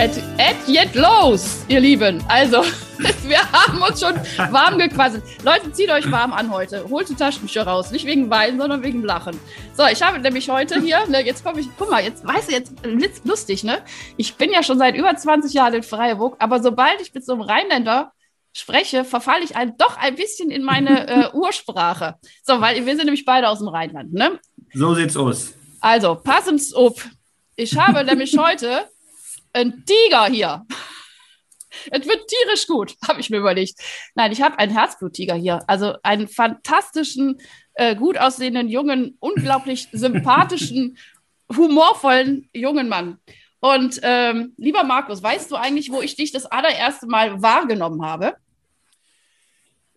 Et, et jetzt los, ihr Lieben. Also, wir haben uns schon warm gequasselt. Leute, zieht euch warm an heute. Holt die Taschentücher raus. Nicht wegen Weinen, sondern wegen Lachen. So, ich habe nämlich heute hier, ne, jetzt komme ich, guck mal, jetzt, weißt du, jetzt lustig, ne? Ich bin ja schon seit über 20 Jahren in Freiburg, aber sobald ich mit so einem Rheinländer spreche, verfalle ich ein, doch ein bisschen in meine äh, Ursprache. So, weil wir sind nämlich beide aus dem Rheinland, ne? So sieht's aus. Also, passend auf. Ich habe nämlich heute ein Tiger hier. Es wird tierisch gut, habe ich mir überlegt. Nein, ich habe einen Herzbluttiger hier. Also einen fantastischen, äh, gut aussehenden, jungen, unglaublich sympathischen, humorvollen jungen Mann. Und ähm, lieber Markus, weißt du eigentlich, wo ich dich das allererste Mal wahrgenommen habe?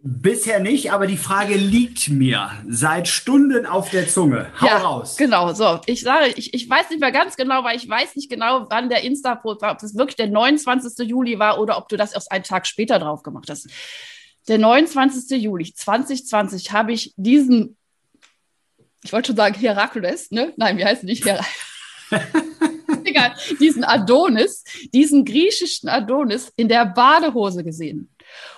Bisher nicht, aber die Frage liegt mir seit Stunden auf der Zunge. Hau ja, raus. Genau, so. Ich sage, ich, ich weiß nicht mehr ganz genau, weil ich weiß nicht genau, wann der Insta-Post war, ob das wirklich der 29. Juli war oder ob du das erst einen Tag später drauf gemacht hast. Der 29. Juli 2020 habe ich diesen, ich wollte schon sagen Herakles, ne? Nein, wie heißt nicht Herakles? Egal, diesen Adonis, diesen griechischen Adonis in der Badehose gesehen.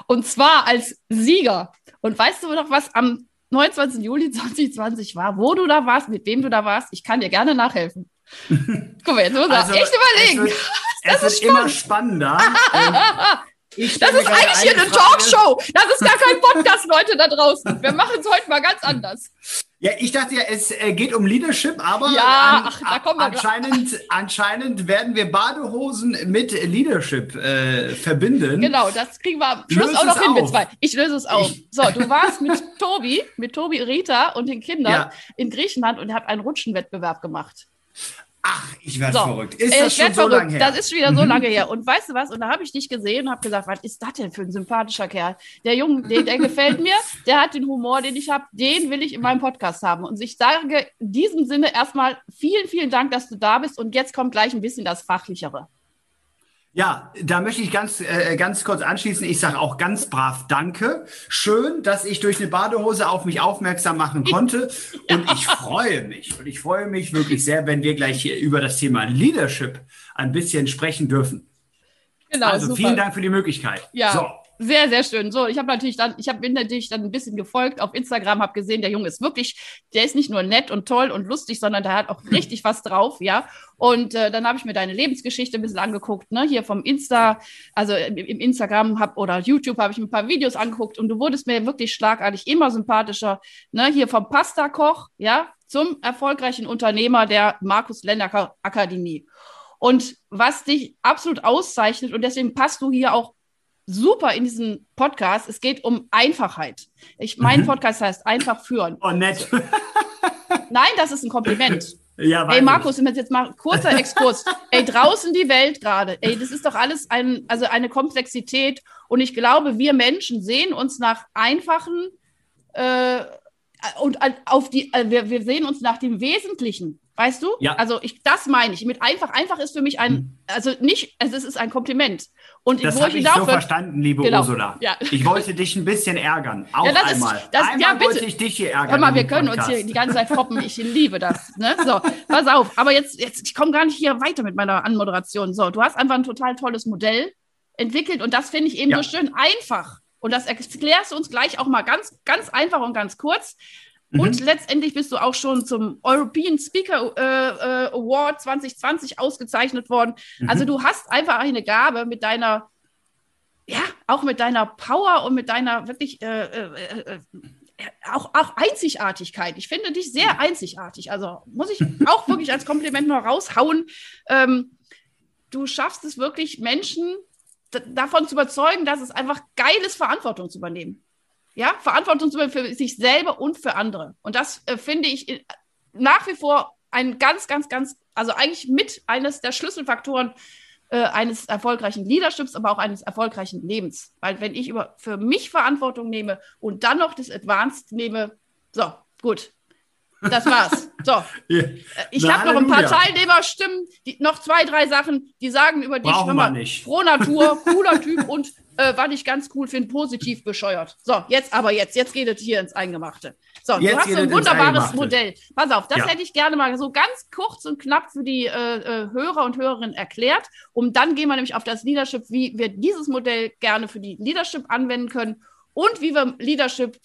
Und zwar als Sieger. Und weißt du noch, was am 29. Juli 2020 war, wo du da warst, mit wem du da warst? Ich kann dir gerne nachhelfen. Guck mal, jetzt muss also, echt überlegen. Es wird, das es ist wird immer spannender. das ist eigentlich hier eine Talkshow. Das ist gar kein Podcast, Leute da draußen. Wir machen es heute mal ganz anders. Ja, ich dachte ja, es äh, geht um Leadership, aber ja, an, ach, da kommen wir anscheinend, anscheinend werden wir Badehosen mit Leadership äh, verbinden. Genau, das kriegen wir am Schluss löse auch noch hin mit zwei. Ich löse es auf. Ich. So, du warst mit Tobi, mit Tobi Rita und den Kindern ja. in Griechenland und habt einen Rutschenwettbewerb gemacht. Ach, ich werde so, verrückt. Ist das schon so verrückt. lange her? Das ist wieder so lange her. Und weißt du was? Und da habe ich dich gesehen und habe gesagt, was ist das denn für ein sympathischer Kerl? Der Junge, der, der gefällt mir, der hat den Humor, den ich habe, den will ich in meinem Podcast haben. Und ich sage in diesem Sinne erstmal vielen, vielen Dank, dass du da bist. Und jetzt kommt gleich ein bisschen das Fachlichere. Ja, da möchte ich ganz, äh, ganz kurz anschließen. Ich sage auch ganz brav Danke. Schön, dass ich durch eine Badehose auf mich aufmerksam machen konnte. Und ich freue mich. Und ich freue mich wirklich sehr, wenn wir gleich hier über das Thema Leadership ein bisschen sprechen dürfen. Genau, also super. vielen Dank für die Möglichkeit. Ja. So. Sehr, sehr schön. So, ich habe natürlich dann, ich habe natürlich dann ein bisschen gefolgt auf Instagram, habe gesehen, der Junge ist wirklich, der ist nicht nur nett und toll und lustig, sondern der hat auch richtig was drauf, ja. Und äh, dann habe ich mir deine Lebensgeschichte ein bisschen angeguckt, ne, hier vom Insta, also im, im Instagram hab, oder YouTube habe ich mir ein paar Videos angeguckt und du wurdest mir wirklich schlagartig immer sympathischer, ne, hier vom Pasta-Koch, ja, zum erfolgreichen Unternehmer der Markus Lender Akademie. Und was dich absolut auszeichnet, und deswegen passt du hier auch super in diesem Podcast. Es geht um Einfachheit. Ich, mein mhm. Podcast heißt einfach führen. Oh, nett. Nein, das ist ein Kompliment. Ja, ey, Markus, jetzt mal kurzer Exkurs. ey, draußen die Welt gerade. Ey, das ist doch alles ein, also eine Komplexität. Und ich glaube, wir Menschen sehen uns nach einfachen äh, und auf die, äh, wir, wir sehen uns nach dem Wesentlichen. Weißt du? Ja. Also ich, das meine ich. Mit einfach, einfach ist für mich ein, hm. also nicht, also es ist ein Kompliment. Und das habe ich so verstanden, liebe genau. Ursula. Ja. Ich wollte dich ein bisschen ärgern. Auch ja, einmal. Ist, das, einmal ja, bitte. wollte ich dich hier ärgern. Hör mal, wir können Podcast. uns hier die ganze Zeit foppen. Ich liebe das. Ne? So, pass auf. Aber jetzt, jetzt ich komme gar nicht hier weiter mit meiner Anmoderation. So, du hast einfach ein total tolles Modell entwickelt und das finde ich eben ja. so schön einfach. Und das erklärst du uns gleich auch mal ganz, ganz einfach und ganz kurz. Mhm. Und letztendlich bist du auch schon zum European Speaker äh, äh, Award 2020 ausgezeichnet worden. Mhm. Also du hast einfach eine Gabe mit deiner, ja, auch mit deiner Power und mit deiner wirklich äh, äh, äh auch, auch Einzigartigkeit. Ich finde dich sehr einzigartig. Also muss ich auch wirklich als Kompliment noch raushauen. Ähm, du schaffst es wirklich, Menschen davon zu überzeugen, dass es einfach geil ist, Verantwortung zu übernehmen. Ja, Verantwortung für sich selber und für andere. Und das äh, finde ich äh, nach wie vor ein ganz, ganz, ganz, also eigentlich mit eines der Schlüsselfaktoren äh, eines erfolgreichen Leaderships, aber auch eines erfolgreichen Lebens. Weil wenn ich über, für mich Verantwortung nehme und dann noch das Advanced nehme, so, gut, das war's. So. Ja. Ich habe noch ein paar Teilnehmerstimmen, die, noch zwei, drei Sachen, die sagen über dich, Brauchen nicht. Pro Natur, cooler Typ und äh, was ich ganz cool finde, positiv bescheuert. So, jetzt aber jetzt, jetzt geht es hier ins Eingemachte. So, jetzt du hast ein wunderbares Modell. Pass auf, das ja. hätte ich gerne mal so ganz kurz und knapp für die äh, äh, Hörer und Hörerinnen erklärt. Und dann gehen wir nämlich auf das Leadership, wie wir dieses Modell gerne für die Leadership anwenden können und wie wir Leadership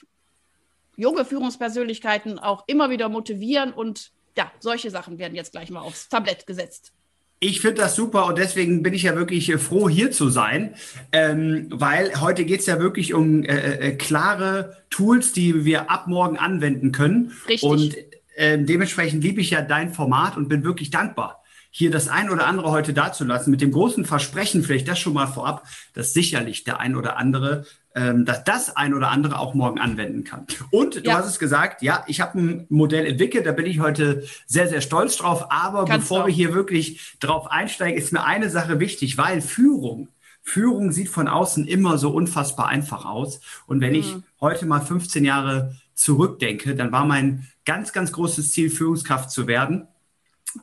junge Führungspersönlichkeiten auch immer wieder motivieren und ja, solche Sachen werden jetzt gleich mal aufs Tablett gesetzt. Ich finde das super und deswegen bin ich ja wirklich äh, froh, hier zu sein, ähm, weil heute geht es ja wirklich um äh, äh, klare Tools, die wir ab morgen anwenden können. Richtig. Und äh, dementsprechend liebe ich ja dein Format und bin wirklich dankbar, hier das ein oder andere heute dazulassen, mit dem großen Versprechen, vielleicht das schon mal vorab, dass sicherlich der ein oder andere ähm, dass das ein oder andere auch morgen anwenden kann. Und du ja. hast es gesagt, ja, ich habe ein Modell entwickelt, da bin ich heute sehr, sehr stolz drauf. Aber Ganz bevor wir hier wirklich drauf einsteigen, ist mir eine Sache wichtig, weil Führung, Führung sieht von außen immer so unfassbar einfach aus. Und wenn mhm. ich heute mal 15 Jahre zurückdenke, dann war mein ganz, ganz großes Ziel, Führungskraft zu werden.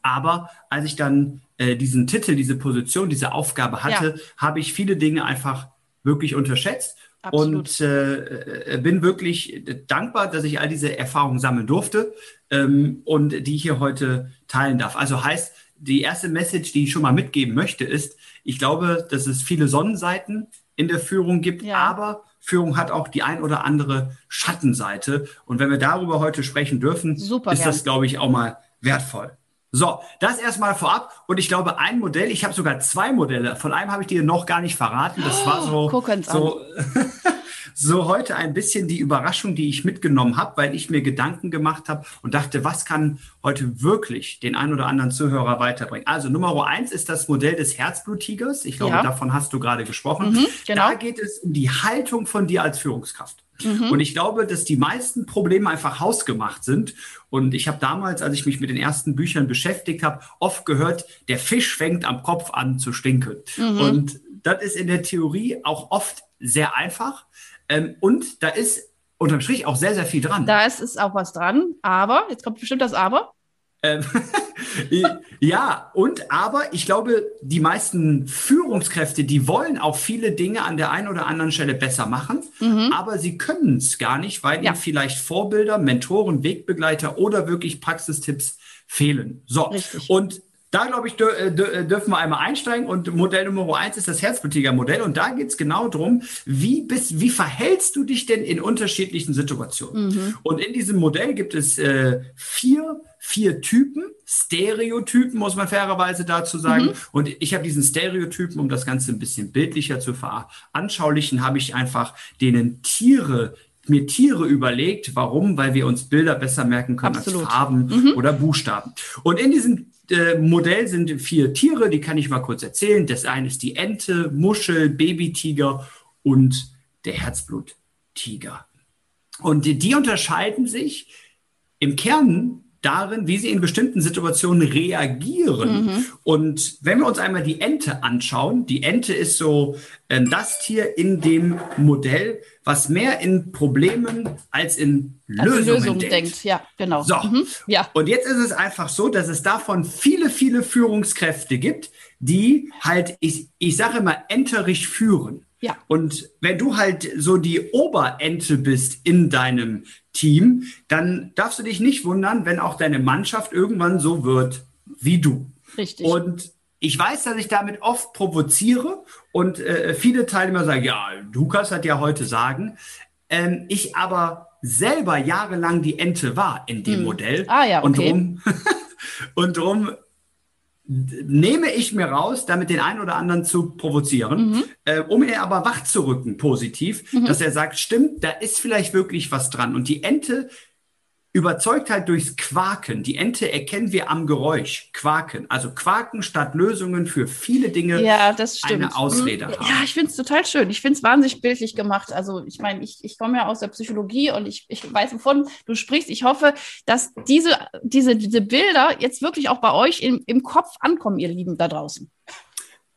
Aber als ich dann äh, diesen Titel, diese Position, diese Aufgabe hatte, ja. habe ich viele Dinge einfach wirklich unterschätzt Absolut. Und äh, bin wirklich dankbar, dass ich all diese Erfahrungen sammeln durfte ähm, und die ich hier heute teilen darf. Also heißt, die erste Message, die ich schon mal mitgeben möchte, ist, ich glaube, dass es viele Sonnenseiten in der Führung gibt, ja. aber Führung hat auch die ein oder andere Schattenseite. Und wenn wir darüber heute sprechen dürfen, Super, ist gern. das, glaube ich, auch mal wertvoll. So, das erstmal vorab. Und ich glaube, ein Modell, ich habe sogar zwei Modelle. Von einem habe ich dir noch gar nicht verraten. Das war so, so, so heute ein bisschen die Überraschung, die ich mitgenommen habe, weil ich mir Gedanken gemacht habe und dachte, was kann heute wirklich den einen oder anderen Zuhörer weiterbringen? Also Nummer eins ist das Modell des Herzbluttigers. Ich glaube, ja. davon hast du gerade gesprochen. Mhm, genau. Da geht es um die Haltung von dir als Führungskraft. Mhm. Und ich glaube, dass die meisten Probleme einfach hausgemacht sind. Und ich habe damals, als ich mich mit den ersten Büchern beschäftigt habe, oft gehört, der Fisch fängt am Kopf an zu stinken. Mhm. Und das ist in der Theorie auch oft sehr einfach. Ähm, und da ist unterm Strich auch sehr, sehr viel dran. Da ist, ist auch was dran. Aber, jetzt kommt bestimmt das Aber. Ähm, ja, und aber ich glaube, die meisten Führungskräfte, die wollen auch viele Dinge an der einen oder anderen Stelle besser machen, mhm. aber sie können es gar nicht, weil ja. ihnen vielleicht Vorbilder, Mentoren, Wegbegleiter oder wirklich Praxistipps fehlen. So, Richtig. und da, glaube ich, äh, äh, dürfen wir einmal einsteigen. Und Modell Nummer eins ist das Herzblutiger-Modell. Und da geht es genau darum, wie, bist, wie verhältst du dich denn in unterschiedlichen Situationen? Mhm. Und in diesem Modell gibt es äh, vier, vier Typen, Stereotypen, muss man fairerweise dazu sagen. Mhm. Und ich habe diesen Stereotypen, um das Ganze ein bisschen bildlicher zu veranschaulichen, habe ich einfach denen Tiere mir Tiere überlegt. Warum? Weil wir uns Bilder besser merken können Absolut. als Farben mhm. oder Buchstaben. Und in diesem äh, Modell sind vier Tiere, die kann ich mal kurz erzählen. Das eine ist die Ente, Muschel, Babytiger und der Herzbluttiger. Und die, die unterscheiden sich im Kern darin, wie sie in bestimmten Situationen reagieren. Mhm. Und wenn wir uns einmal die Ente anschauen, die Ente ist so äh, das Tier in dem Modell, was mehr in Problemen als in Lösungen, also Lösungen denkt. denkt. Ja, genau. So. Mhm. Ja. Und jetzt ist es einfach so, dass es davon viele, viele Führungskräfte gibt, die halt, ich, ich sage immer, enterisch führen. Ja. Und wenn du halt so die Oberente bist in deinem Team, dann darfst du dich nicht wundern, wenn auch deine Mannschaft irgendwann so wird wie du. Richtig. Und ich weiß, dass ich damit oft provoziere und äh, viele Teilnehmer sagen, ja, Lukas hat ja heute sagen. Ähm, ich aber selber jahrelang die Ente war in dem hm. Modell. Ah ja, okay. Und drum, und drum nehme ich mir raus, damit den einen oder anderen zu provozieren, mhm. äh, um ihn aber wach zu rücken, positiv, mhm. dass er sagt, stimmt, da ist vielleicht wirklich was dran. Und die Ente überzeugt halt durchs Quaken. Die Ente erkennen wir am Geräusch. Quaken. Also Quaken statt Lösungen für viele Dinge ja, das stimmt. eine Ausrede Mhm. haben. Ja, ich finde es total schön. Ich finde es wahnsinnig bildlich gemacht. Also ich meine, ich, ich komme ja aus der Psychologie und ich, ich weiß, wovon du sprichst. Ich hoffe, dass diese, diese, diese Bilder jetzt wirklich auch bei euch im, im Kopf ankommen, ihr Lieben da draußen.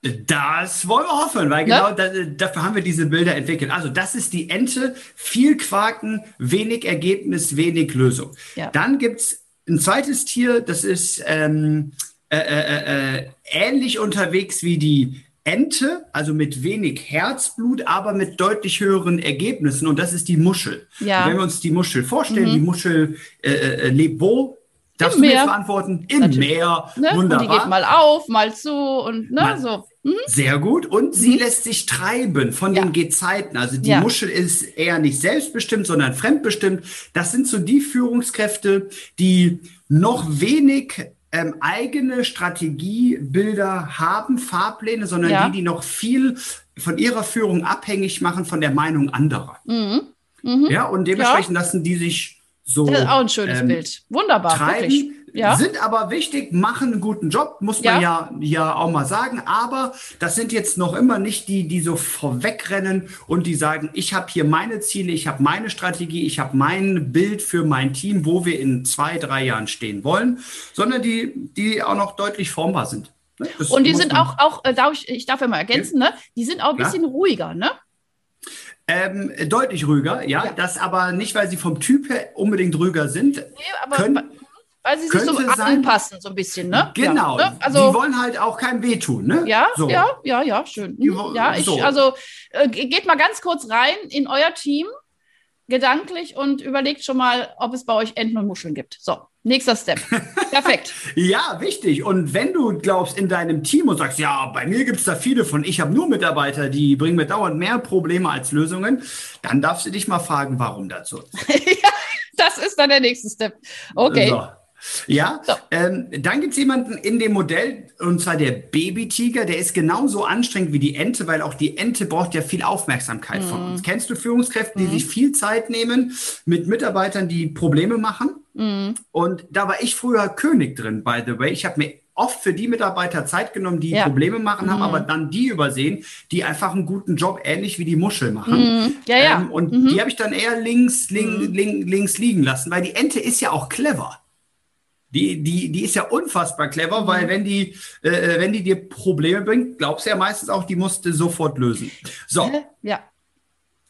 Das wollen wir hoffen, weil Ne? genau da, dafür haben wir diese Bilder entwickelt. Also das ist die Ente, viel Quaken, wenig Ergebnis, wenig Lösung. Ja. Dann gibt's ein zweites Tier, das ist ähm, äh, äh, äh, ähnlich unterwegs wie die Ente, also mit wenig Herzblut, aber mit deutlich höheren Ergebnissen. Und das ist die Muschel. Ja. Mhm. Wenn wir uns die Muschel vorstellen, die Muschel äh, äh, lebt wo? Darfst Im du mir jetzt beantworten? Im Natürlich. Meer. Ne? Und Wunderbar. die geht mal auf, mal zu und ne, Mal- so. Mhm. Sehr gut. Und sie lässt sich treiben von Ja. den Gezeiten. Also die Ja. Muschel ist eher nicht selbstbestimmt, sondern fremdbestimmt. Das sind so die Führungskräfte, die noch wenig ähm, eigene Strategiebilder haben, Fahrpläne, sondern Ja. die, die noch viel von ihrer Führung abhängig machen von der Meinung anderer. Mhm. Mhm. Ja, und dementsprechend lassen die sich so Das ist auch ein schönes ähm, Bild. Wunderbar, treiben, wirklich. Ja. sind aber wichtig, machen einen guten Job, muss man ja. ja auch mal sagen. Aber das sind jetzt noch immer nicht die, die so vorwegrennen und die sagen, ich habe hier meine Ziele, ich habe meine Strategie, ich habe mein Bild für mein Team, wo wir in zwei, drei Jahren stehen wollen, sondern die, die auch noch deutlich formbar sind. Ne? Und die sind auch, auch äh, darf ich, ich darf ja mal ergänzen, ne? Die sind auch ein bisschen ruhiger, ne? Ähm, deutlich ruhiger, ja, Ja. das aber nicht, weil sie vom Typ her unbedingt ruhiger sind. Nee, aber Können- weil sie sich so sein- anpassen, so ein bisschen, ne? Genau, Ja, ne? die Also, wollen halt auch keinem wehtun. Ne? ja, So. ja, ja, ja, schön. Die wo- Ja, ich, so. also äh, ge- geht mal ganz kurz rein in euer Team, gedanklich und überlegt schon mal, ob es bei euch Enten und Muscheln gibt. So, nächster Step. Perfekt. Ja, wichtig. Und wenn du glaubst in deinem Team und sagst, ja, bei mir gibt es da viele von, ich habe nur Mitarbeiter, die bringen mir dauernd mehr Probleme als Lösungen, dann darfst du dich mal fragen, warum dazu. Das ist dann der nächste Step. Okay. So. Ja, So. ähm, dann gibt es jemanden in dem Modell, und zwar der Babytiger, der ist genauso anstrengend wie die Ente, weil auch die Ente braucht ja viel Aufmerksamkeit von Mhm. uns. Kennst du Führungskräfte, die sich viel Zeit nehmen mit Mitarbeitern, die Probleme machen? Mhm. Und da war ich früher König drin, by the way. Ich habe mir oft für die Mitarbeiter Zeit genommen, die Ja. Probleme machen, haben Mhm. aber dann die übersehen, die einfach einen guten Job, ähnlich wie die Muschel machen. Mhm. Ja, ja. Ähm, und Mhm. die habe ich dann eher links, link, link, links liegen lassen, weil die Ente ist ja auch clever. Die, die, die ist ja unfassbar clever, Mhm. weil wenn die, äh, wenn die dir Probleme bringt, glaubst du ja meistens auch, die musst du sofort lösen. So? Ja.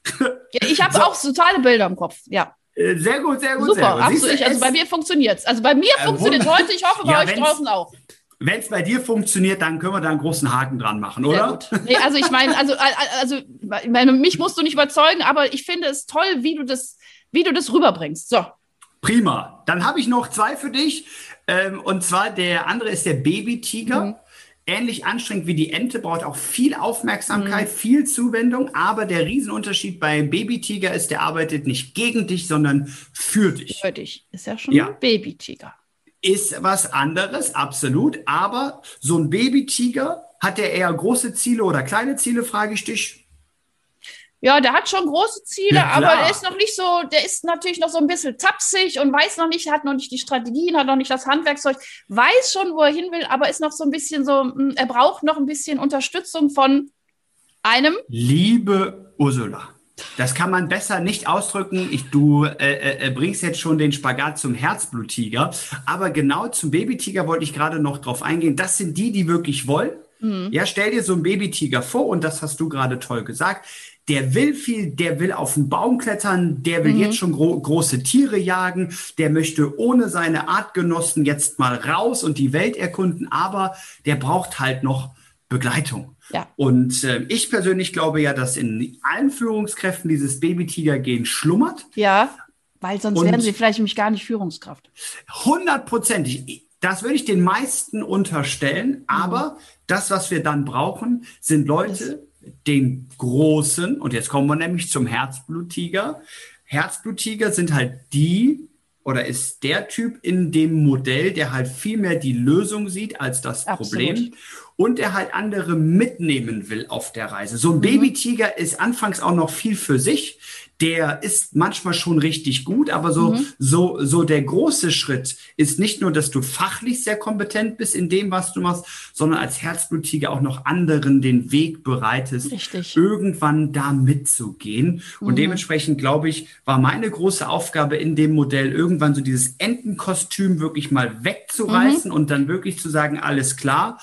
ja ich habe So. auch totale Bilder im Kopf. Ja, äh, sehr gut, sehr gut, super. sehr gut. Absolut. Also es- bei mir funktioniert es. Also bei mir Äh, funktioniert wunder- heute. Ich hoffe bei Ja, euch draußen auch. Wenn es bei dir funktioniert, dann können wir da einen großen Haken dran machen, oder? gut. Nee, also ich meine, also, also ich meine, mich musst du nicht überzeugen, aber ich finde es toll, wie du das, wie du das rüberbringst. So. Prima. Dann habe ich noch zwei für dich. Ähm, und zwar der andere ist der Babytiger. Mhm. Ähnlich anstrengend wie die Ente, braucht auch viel Aufmerksamkeit, Mhm. viel Zuwendung. Aber der Riesenunterschied beim Babytiger ist, der arbeitet nicht gegen dich, sondern für dich. Für dich. Ist ja schon Ja. ein Babytiger. Ist was anderes, absolut. Aber so ein Babytiger, hat der eher große Ziele oder kleine Ziele, frage ich dich. Ja, der hat schon große Ziele, Ja, aber der ist noch nicht so, der ist natürlich noch so ein bisschen tapsig und weiß noch nicht, hat noch nicht die Strategien, hat noch nicht das Handwerkszeug, weiß schon, wo er hin will, aber ist noch so ein bisschen so, mm, er braucht noch ein bisschen Unterstützung von einem. Liebe Ursula, das kann man besser nicht ausdrücken. Ich, du äh, äh, bringst jetzt schon den Spagat zum Herzbluttiger, aber genau zum Babytiger wollte ich gerade noch drauf eingehen. Das sind die, die wirklich wollen. Ja, stell dir so einen Babytiger vor und das hast du gerade toll gesagt. Der will viel, der will auf den Baum klettern, der will jetzt schon gro große Tiere jagen, der möchte ohne seine Artgenossen jetzt mal raus und die Welt erkunden, aber der braucht halt noch Begleitung. Ja. Und äh, ich persönlich glaube ja, dass in allen Führungskräften dieses Babytiger-Gen schlummert. Ja, weil sonst Und- wären sie vielleicht nämlich gar nicht Führungskraft. Hundertprozentig. Das würde ich den meisten unterstellen. Aber das, was wir dann brauchen, sind Leute, den großen, und jetzt kommen wir nämlich zum Herzbluttiger. Herzbluttiger sind halt die, oder ist der Typ in dem Modell, der halt viel mehr die Lösung sieht als das Absolut. Problem. Und er halt andere mitnehmen will auf der Reise. So ein mhm. Babytiger ist anfangs auch noch viel für sich der ist manchmal schon richtig gut, aber so, mhm. so, so der große Schritt ist nicht nur, dass du fachlich sehr kompetent bist in dem, was du machst, sondern als Herzblutiger auch noch anderen den Weg bereitest, richtig. irgendwann da mitzugehen. Und mhm. dementsprechend, glaube ich, war meine große Aufgabe in dem Modell, irgendwann so dieses Entenkostüm wirklich mal wegzureißen mhm. und dann wirklich zu sagen, alles klar,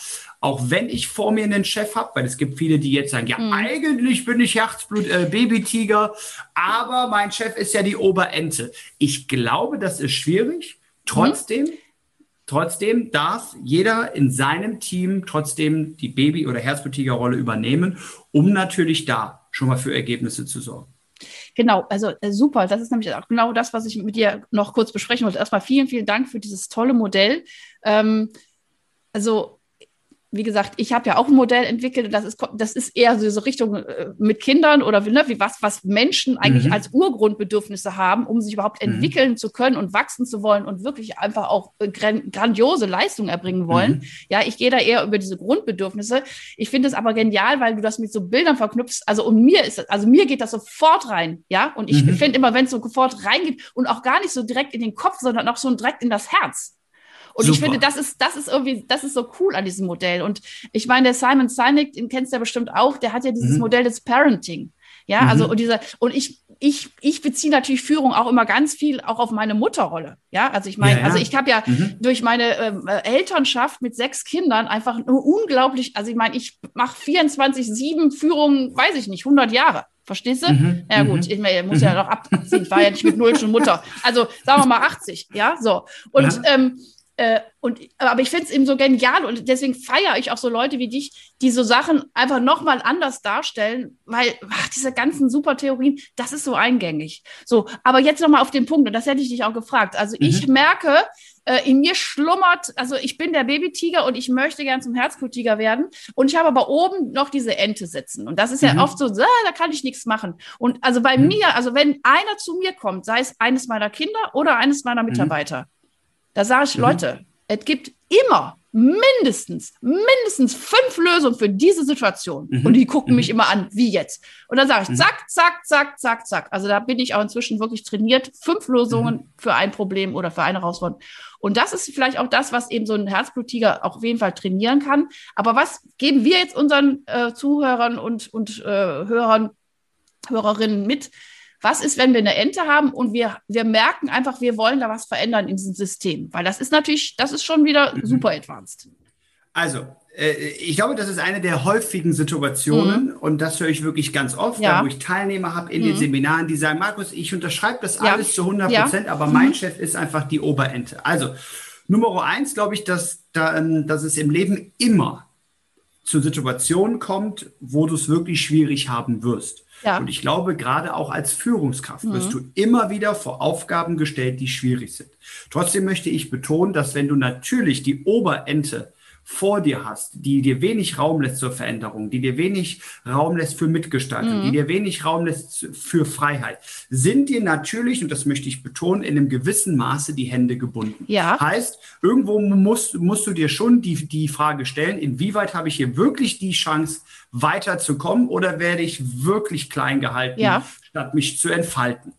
auch wenn ich vor mir einen Chef habe, weil es gibt viele, die jetzt sagen, ja, mhm. eigentlich bin ich Herzblut äh, Babytiger, aber mein Chef ist ja die Oberente. Ich glaube, das ist schwierig. Trotzdem, mhm. trotzdem darf jeder in seinem Team trotzdem die Baby- oder Herzblutiger-Rolle übernehmen, um natürlich da schon mal für Ergebnisse zu sorgen. Genau, also äh, super. Das ist nämlich auch genau das, was ich mit dir noch kurz besprechen wollte. Erstmal vielen, vielen Dank für dieses tolle Modell. Ähm, also wie gesagt, ich habe ja auch ein Modell entwickelt und das ist, das ist eher so, so Richtung äh, mit Kindern oder ne, wie was, was Menschen eigentlich mhm. als Urgrundbedürfnisse haben, um sich überhaupt mhm. entwickeln zu können und wachsen zu wollen und wirklich einfach auch äh, grandiose Leistungen erbringen wollen. Mhm. Ja, ich gehe da eher über diese Grundbedürfnisse. Ich finde es aber genial, weil du das mit so Bildern verknüpfst. Also und mir ist, also mir geht das sofort rein, ja. Und ich mhm. finde immer, wenn es so sofort reingeht und auch gar nicht so direkt in den Kopf, sondern auch so direkt in das Herz. Und Super. ich finde, das ist, das ist irgendwie, das ist so cool an diesem Modell. Und ich meine, der Simon Sinek, den kennst du ja bestimmt auch, der hat ja dieses mhm. Modell des Parenting. Ja, mhm. also und dieser, und ich, ich, ich beziehe natürlich Führung auch immer ganz viel auch auf meine Mutterrolle. Ja, also ich meine, ja, ja. also ich habe ja mhm. durch meine ähm, äh, Elternschaft mit sechs Kindern einfach nur unglaublich, also ich meine, ich mache 24-7 Führung, weiß ich nicht, 100 Jahre. Verstehst du? Mhm. Ja, gut, mhm. ich, ich muss ja noch abziehen. Ich war ja nicht mit null schon Mutter. Also sagen wir mal 80, ja, so. Und ja. ähm, äh, und, aber ich finde es eben so genial und deswegen feiere ich auch so Leute wie dich, die so Sachen einfach nochmal anders darstellen, weil ach, diese ganzen Supertheorien, das ist so eingängig. So, aber jetzt nochmal auf den Punkt, und das hätte ich dich auch gefragt. Also mhm. ich merke, äh, in mir schlummert, also ich bin der Babytiger und ich möchte gern zum Herzbluttiger werden. Und ich habe aber oben noch diese Ente sitzen. Und das ist ja mhm. oft so, ah, da kann ich nichts machen. Und also bei mhm. mir, also wenn einer zu mir kommt, sei es eines meiner Kinder oder eines meiner mhm. Mitarbeiter, da sage ich, mhm. Leute, es gibt immer mindestens, mindestens fünf Lösungen für diese Situation. Mhm. Und die gucken mhm. mich immer an, wie jetzt. Und dann sage ich, mhm. zack, zack, zack, zack, zack. Also da bin ich auch inzwischen wirklich trainiert. Fünf Lösungen mhm. für ein Problem oder für eine Herausforderung. Und das ist vielleicht auch das, was eben so ein Herzblutiger auch auf jeden Fall trainieren kann. Aber was geben wir jetzt unseren äh, Zuhörern und, und äh, Hörern, Hörerinnen mit? Was ist, wenn wir eine Ente haben und wir, wir merken einfach, wir wollen da was verändern in diesem System? Weil das ist natürlich, das ist schon wieder mhm. super advanced. Also, äh, ich glaube, das ist eine der häufigen Situationen mhm. und das höre ich wirklich ganz oft, ja. da, wo ich Teilnehmer habe in mhm. den Seminaren, die sagen, Markus, ich unterschreibe das ja. alles zu 100 Prozent, ja. aber mein mhm. Chef ist einfach die Oberente. Also, Nummer eins glaube ich, dass, da, ähm, dass es im Leben immer zu Situationen kommt, wo du es wirklich schwierig haben wirst. Ja. Und ich glaube, gerade auch als Führungskraft mhm. wirst du immer wieder vor Aufgaben gestellt, die schwierig sind. Trotzdem möchte ich betonen, dass wenn du natürlich die Oberente vor dir hast, die dir wenig Raum lässt zur Veränderung, die dir wenig Raum lässt für Mitgestaltung, mhm. die dir wenig Raum lässt für Freiheit, sind dir natürlich, und das möchte ich betonen, in einem gewissen Maße die Hände gebunden. Ja. Heißt, irgendwo musst, musst du dir schon die, die Frage stellen, inwieweit habe ich hier wirklich die Chance, weiterzukommen oder werde ich wirklich klein gehalten, ja. statt mich zu entfalten?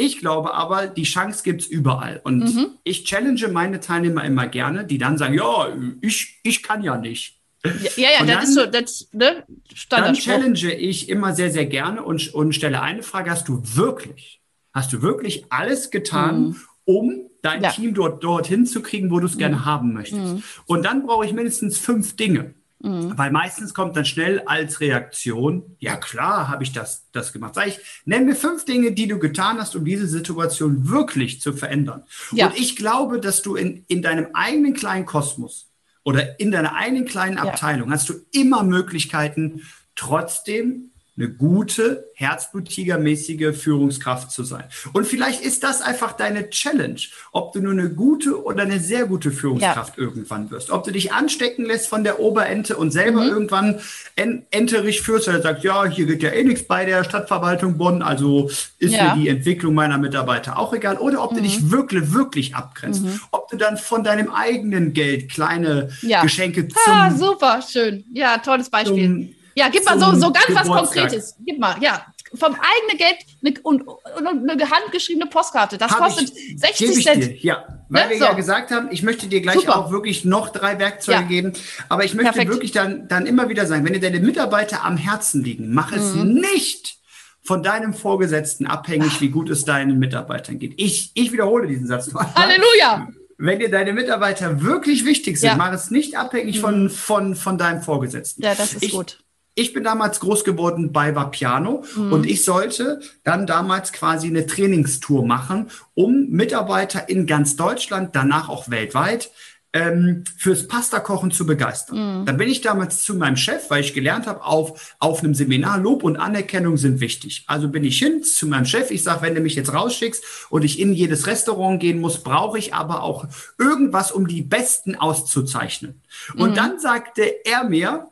Ich glaube aber, die Chance gibt es überall. Und mhm. ich challenge meine Teilnehmer immer gerne, die dann sagen, ja, ich, ich kann ja nicht. Ja, ja, ja das ist so, das, ne? Dann challenge ich immer sehr, sehr gerne und, und stelle eine Frage, hast du wirklich, hast du wirklich alles getan, mhm. um dein ja. Team dort, dorthin zu kriegen, wo du es mhm. gerne haben möchtest? Mhm. Und dann brauche ich mindestens fünf Dinge. Mhm. Weil meistens kommt dann schnell als Reaktion, ja klar, habe ich das, das gemacht. Sag ich, nenn mir fünf Dinge, die du getan hast, um diese Situation wirklich zu verändern. Ja. Und ich glaube, dass du in, in deinem eigenen kleinen Kosmos oder in deiner eigenen kleinen Abteilung ja. hast du immer Möglichkeiten, trotzdem eine gute, herzblutigermäßige Führungskraft zu sein. Und vielleicht ist das einfach deine Challenge, ob du nur eine gute oder eine sehr gute Führungskraft ja. irgendwann wirst. Ob du dich anstecken lässt von der Oberente und selber mhm. irgendwann en enterig führst, oder sagst, ja, hier geht ja eh nichts bei der Stadtverwaltung Bonn, also ist ja. mir die Entwicklung meiner Mitarbeiter auch egal. Oder ob mhm. du dich wirklich, wirklich abgrenzt. Mhm. Ob du dann von deinem eigenen Geld kleine ja. Geschenke zum... Ah, super, schön. Ja, tolles Beispiel. Ja, gib mal so, so ganz Geburtstag. was Konkretes. Gib mal, ja. Vom eigenen Geld eine, und, und eine handgeschriebene Postkarte. Das Hab kostet ich, 60 Cent. Dir, ja, weil ne? wir so. ja gesagt haben, ich möchte dir gleich Super. auch wirklich noch drei Werkzeuge ja. geben. Aber ich möchte Perfekt. wirklich dann, dann immer wieder sagen, wenn dir deine Mitarbeiter am Herzen liegen, mach es mhm. nicht von deinem Vorgesetzten abhängig, wie gut es deinen Mitarbeitern geht. Ich, ich wiederhole diesen Satz. Halleluja! wenn dir deine Mitarbeiter wirklich wichtig sind, ja. mach es nicht abhängig mhm. von, von, von deinem Vorgesetzten. Ja, das ist ich, gut ich bin damals groß geworden bei Vapiano mhm. und ich sollte dann damals quasi eine Trainingstour machen, um Mitarbeiter in ganz Deutschland, danach auch weltweit, ähm, fürs Pasta-Kochen zu begeistern. Mhm. Dann bin ich damals zu meinem Chef, weil ich gelernt habe, auf, auf einem Seminar, Lob und Anerkennung sind wichtig. Also bin ich hin zu meinem Chef, ich sage, wenn du mich jetzt rausschickst und ich in jedes Restaurant gehen muss, brauche ich aber auch irgendwas, um die Besten auszuzeichnen. Und mhm. dann sagte er mir,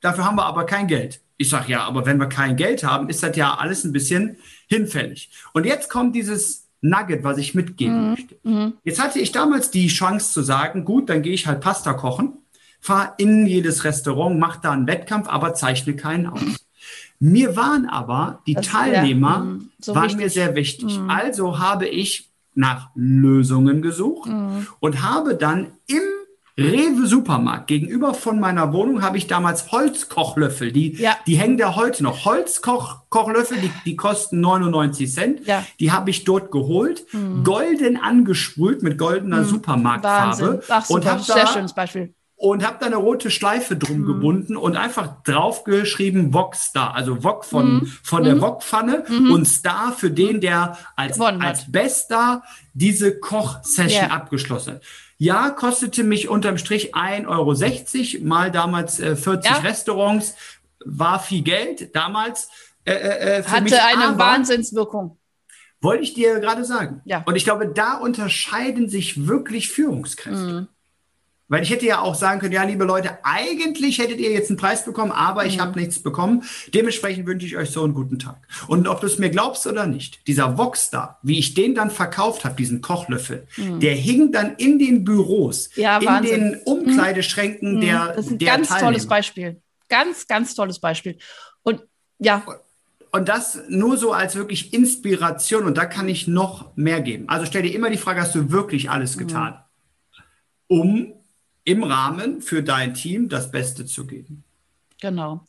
Dafür haben wir aber kein Geld. Ich sage, ja, aber wenn wir kein Geld haben, ist das ja alles ein bisschen hinfällig. Und jetzt kommt dieses Nugget, was ich mitgeben mhm. möchte. Mhm. Jetzt hatte ich damals die Chance zu sagen, gut, dann gehe ich halt Pasta kochen, fahre in jedes Restaurant, mache da einen Wettkampf, aber zeichne keinen aus. Mir waren aber die das, Teilnehmer, ja, mhm. so waren wichtig. mir sehr wichtig. Mhm. Also habe ich nach Lösungen gesucht mhm. und habe dann im Rewe Supermarkt gegenüber von meiner Wohnung habe ich damals Holzkochlöffel. Die, ja. die hängen da heute noch. Holzkochlöffel, die, die kosten 99 Cent. Ja. Die habe ich dort geholt, hm. golden angesprüht mit goldener hm. Supermarktfarbe. Ach, und habe sehr schönes Beispiel. Und habe da eine rote Schleife drum hm. gebunden und einfach draufgeschrieben Wok Star, also Wok von, hm. von der. Wok-Pfanne mhm. und Star für den, der als, als Bester diese Kochsession yeah. abgeschlossen hat. Ja, kostete mich unterm Strich 1,60 Euro, mal damals äh, 40 ja. Restaurants, war viel Geld damals. Äh, äh, äh Hatte mich, eine Wahnsinnswirkung. Wollte ich dir gerade sagen. Ja. Und ich glaube, da unterscheiden sich wirklich Führungskräfte. Mhm. Weil ich hätte ja auch sagen können, ja, liebe Leute, eigentlich hättet ihr jetzt einen Preis bekommen, aber ich mhm. habe nichts bekommen. Dementsprechend wünsche ich euch so einen guten Tag. Und ob du es mir glaubst oder nicht, dieser Voxstar, wie ich den dann verkauft habe, diesen Kochlöffel, mhm. der hing dann in den Büros, ja, in Wahnsinn. den Umkleideschränken mhm. der Das ist ein ganz Teilnehmer. tolles Beispiel. Ganz, ganz tolles Beispiel. Und ja. Und das nur so als wirklich Inspiration. Und da kann ich noch mehr geben. Also stell dir immer die Frage, hast du wirklich alles mhm. getan? Um im Rahmen für dein Team das Beste zu geben. Genau.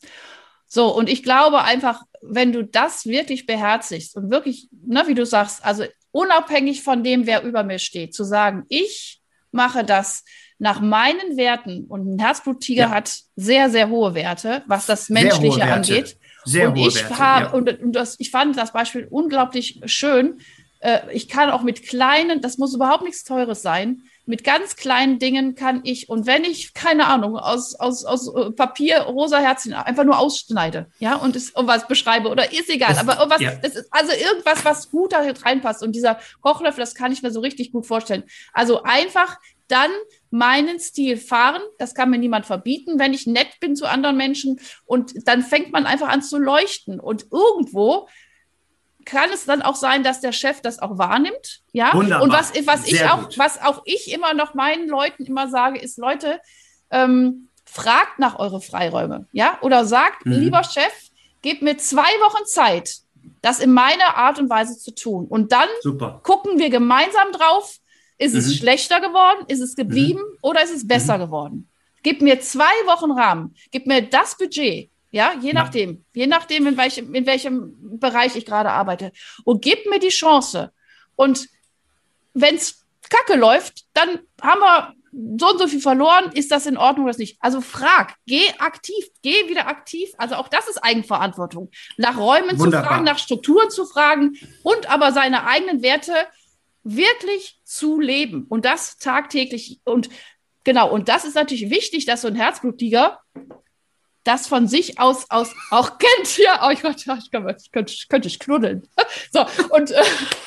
So, und ich glaube einfach, wenn du das wirklich beherzigst und wirklich, ne, wie du sagst, also unabhängig von dem, wer über mir steht, zu sagen, ich mache das nach meinen Werten und ein Herzbluttiger ja. hat sehr, sehr hohe Werte, was das Menschliche angeht. Sehr und hohe ich Werte, habe, ja. und, und das, ich fand das Beispiel unglaublich schön. Äh, ich kann auch mit kleinen, das muss überhaupt nichts Teures sein, mit ganz kleinen Dingen kann ich, und wenn ich, keine Ahnung, aus, aus, aus äh, Papier rosa Herzchen einfach nur ausschneide, ja, und es und was beschreibe, oder ist egal, das, aber was, ja. das ist also irgendwas, was gut da reinpasst. Und dieser Kochlöffel, das kann ich mir so richtig gut vorstellen. Also einfach dann meinen Stil fahren. Das kann mir niemand verbieten, wenn ich nett bin zu anderen Menschen. Und dann fängt man einfach an zu leuchten. Und irgendwo kann es dann auch sein, dass der Chef das auch wahrnimmt. Ja. Wunderbar. Und was, was ich auch, gut. was auch ich immer noch meinen Leuten immer sage, ist, Leute, ähm, fragt nach eure Freiräume. Ja. Oder sagt, mhm. lieber Chef, gebt mir zwei Wochen Zeit, das in meiner Art und Weise zu tun. Und dann Super. gucken wir gemeinsam drauf, ist mhm. es schlechter geworden, ist es geblieben mhm. oder ist es besser mhm. geworden? Gib mir zwei Wochen Rahmen, gib mir das Budget ja, je nachdem. Je nachdem, in welchem, in welchem Bereich ich gerade arbeite. Und gib mir die Chance. Und wenn es kacke läuft, dann haben wir so und so viel verloren. Ist das in Ordnung oder nicht? Also frag, geh aktiv, geh wieder aktiv. Also auch das ist Eigenverantwortung. Nach Räumen Wunderbar. zu fragen, nach Strukturen zu fragen und aber seine eigenen Werte wirklich zu leben. Und das tagtäglich. Und genau, und das ist natürlich wichtig, dass so ein Herzbluttiger das von sich aus, aus auch kennt. Ja, oh Gott, ich könnte, ich könnte, könnte ich knuddeln. So, und. Äh,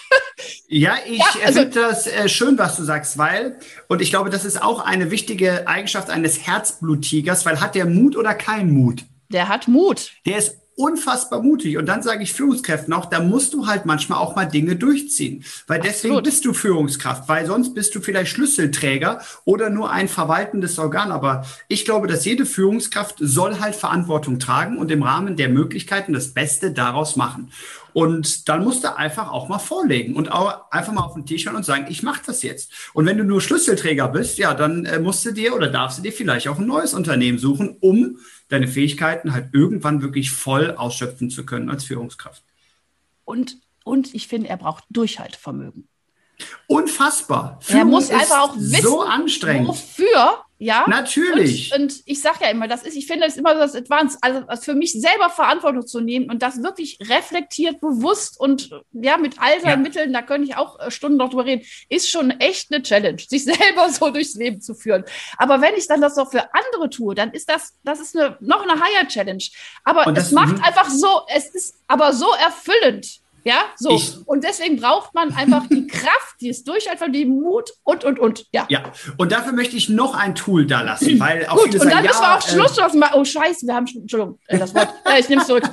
ja, ich ja, also, finde das äh, schön, was du sagst, weil, und ich glaube, das ist auch eine wichtige Eigenschaft eines Herzbluttigers, weil hat der Mut oder kein Mut? Der hat Mut. Der ist unfassbar mutig. Und dann sage ich Führungskräften auch, da musst du halt manchmal auch mal Dinge durchziehen. Weil deswegen Absolut. bist du Führungskraft, weil sonst bist du vielleicht Schlüsselträger oder nur ein verwaltendes Organ. Aber ich glaube, dass jede Führungskraft soll halt Verantwortung tragen und im Rahmen der Möglichkeiten das Beste daraus machen. Und dann musst du einfach auch mal vorlegen und auch einfach mal auf den Tisch schauen und sagen, ich mache das jetzt. Und wenn du nur Schlüsselträger bist, ja, dann äh, musst du dir oder darfst du dir vielleicht auch ein neues Unternehmen suchen, um deine Fähigkeiten halt irgendwann wirklich voll ausschöpfen zu können als Führungskraft. Und, und ich finde, er braucht Durchhaltevermögen. Unfassbar. Führung er muss einfach auch wissen, so anstrengend. wofür ja, natürlich. Und, und ich sage ja immer, das ist, ich finde es immer das Advanced, also für mich selber Verantwortung zu nehmen und das wirklich reflektiert, bewusst und ja, mit all seinen ja. Mitteln, da könnte ich auch äh, Stunden noch drüber reden, ist schon echt eine Challenge, sich selber so durchs Leben zu führen. Aber wenn ich dann das auch für andere tue, dann ist das, das ist eine, noch eine Higher Challenge. Aber es macht einfach so, es ist aber so erfüllend. Ja, so. Ich, und deswegen braucht man einfach die Kraft, die es durchhalten, die Mut und, und, und. Ja. ja, und dafür möchte ich noch ein Tool da lassen, weil auch Gut, und dann müssen wir auch Schluss äh, machen. Oh, Scheiße, wir haben schon, Entschuldigung, äh, das Wort. äh, ich nehme es zurück.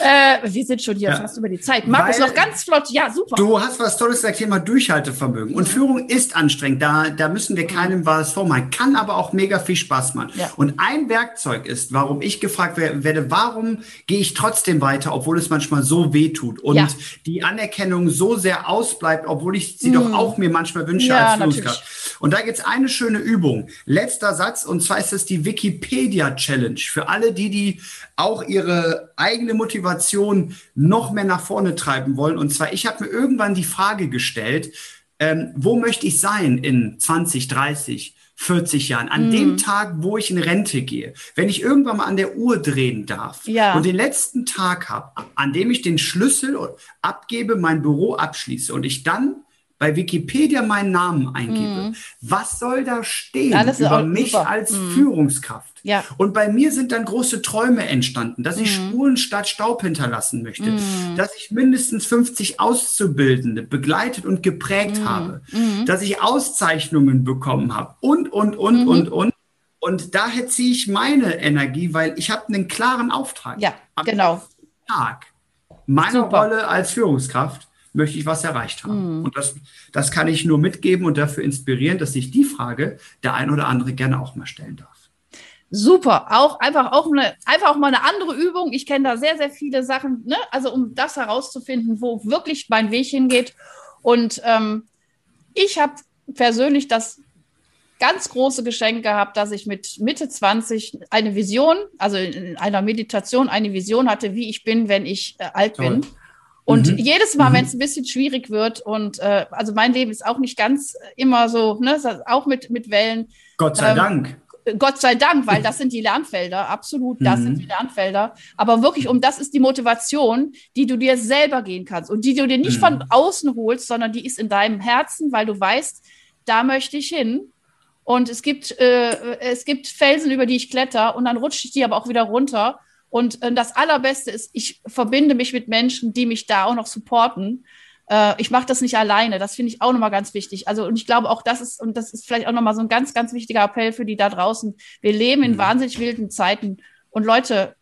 Äh, wir sind schon hier ja. fast über die Zeit. Markus, noch ganz flott. Ja, super. Du hast was Tolles gesagt, Thema Durchhaltevermögen. Und Führung ist anstrengend. Da, da müssen wir keinem was vormachen. Kann aber auch mega viel Spaß machen. Ja. Und ein Werkzeug ist, warum ich gefragt werde, warum gehe ich trotzdem weiter, obwohl es manchmal so weh tut. Und ja. Die Anerkennung so sehr ausbleibt, obwohl ich sie mm. doch auch mir manchmal wünsche ja, als Führungskraft. Und da gibt es eine schöne Übung. Letzter Satz, und zwar ist es die Wikipedia Challenge. Für alle die, die auch ihre eigene Motivation noch mehr nach vorne treiben wollen. Und zwar, ich habe mir irgendwann die Frage gestellt, ähm, wo möchte ich sein in 20, 30, 40 Jahren, an mhm. dem Tag, wo ich in Rente gehe, wenn ich irgendwann mal an der Uhr drehen darf ja. und den letzten Tag habe, an dem ich den Schlüssel abgebe, mein Büro abschließe und ich dann bei Wikipedia meinen Namen eingebe, mhm. was soll da stehen ja, über mich super. als mhm. Führungskraft? Ja. Und bei mir sind dann große Träume entstanden, dass ich mhm. Spuren statt Staub hinterlassen möchte, mhm. dass ich mindestens 50 Auszubildende begleitet und geprägt mhm. habe, dass ich Auszeichnungen bekommen habe und, und, und, und, und. Und daher ziehe ich meine Energie, weil ich habe einen klaren Auftrag. Ja, genau. Tag meiner Super. Rolle als Führungskraft möchte ich was erreicht haben. Mhm. Und das, das kann ich nur mitgeben und dafür inspirieren, dass sich die Frage der ein oder andere gerne auch mal stellen darf super. Auch einfach auch eine, einfach auch mal eine andere Übung. Ich kenne da sehr, sehr viele Sachen, ne? Also um das herauszufinden, wo wirklich mein Weg hingeht. Und ähm, ich habe persönlich das ganz große Geschenk gehabt, dass ich mit Mitte 20 eine Vision, also in einer Meditation eine Vision hatte, wie ich bin, wenn ich äh, alt Toll. bin. Und mhm. jedes Mal, mhm. wenn es ein bisschen schwierig wird und äh, also mein Leben ist auch nicht ganz immer so, ne, auch mit, mit Wellen. Gott sei ähm, Dank. Gott sei Dank, weil das sind die Lernfelder, absolut, das mhm. sind die Lernfelder. Aber wirklich, um das ist die Motivation, die du dir selber gehen kannst und die du dir nicht mhm. von außen holst, sondern die ist in deinem Herzen, weil du weißt, da möchte ich hin. Und es gibt, äh, es gibt Felsen, über die ich kletter und dann rutsche ich die aber auch wieder runter. Und äh, das Allerbeste ist, ich verbinde mich mit Menschen, die mich da auch noch supporten äh, ich mache das nicht alleine. Das finde ich auch nochmal ganz wichtig. Also, und ich glaube auch, das ist, und das ist vielleicht auch nochmal so ein ganz, ganz wichtiger Appell für die da draußen. Wir leben in mhm. wahnsinnig wilden Zeiten. Und Leute,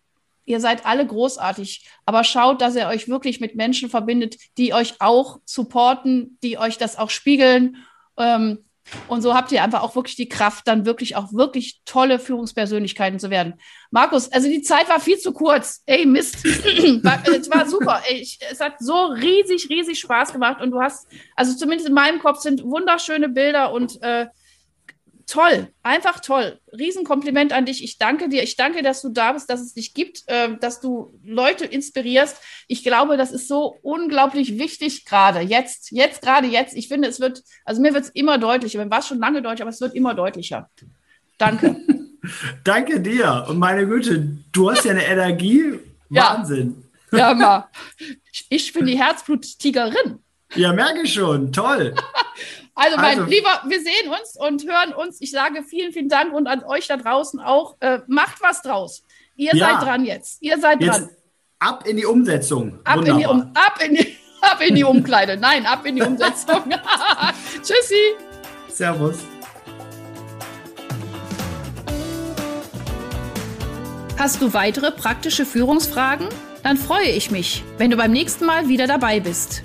ihr seid alle großartig, aber schaut, dass ihr euch wirklich mit Menschen verbindet, die euch auch supporten, die euch das auch spiegeln. Ähm, und so habt ihr einfach auch wirklich die Kraft, dann wirklich auch wirklich tolle Führungspersönlichkeiten zu werden. Markus, also die Zeit war viel zu kurz. Ey, Mist. es war super. Ich, es hat so riesig, riesig Spaß gemacht. Und du hast, also zumindest in meinem Kopf sind wunderschöne Bilder und äh, toll, einfach toll. Riesenkompliment an dich. Ich danke dir. Ich danke, dass du da bist, dass es dich gibt, äh, dass du Leute inspirierst. Ich glaube, das ist so unglaublich wichtig gerade jetzt, jetzt gerade jetzt. Ich finde, es wird, also mir wird es immer deutlicher. Mir war es schon lange deutlich, aber es wird immer deutlicher. Danke. danke dir. Und meine Güte, du hast ja eine Energie. Wahnsinn. Ja, ja mal. Ich bin die Herzblut-Tigerin. Ja, merke schon. Toll. Also, mein also, Lieber, wir sehen uns und hören uns. Ich sage vielen, vielen Dank und an euch da draußen auch. Äh, macht was draus. Ihr ja, seid dran jetzt. Ihr seid jetzt dran. Ab in die Umsetzung. Ab in die, um, ab, in die, ab in die Umkleide. Nein, ab in die Umsetzung. Tschüssi. Servus. Hast du weitere praktische Führungsfragen? Dann freue ich mich, wenn du beim nächsten Mal wieder dabei bist.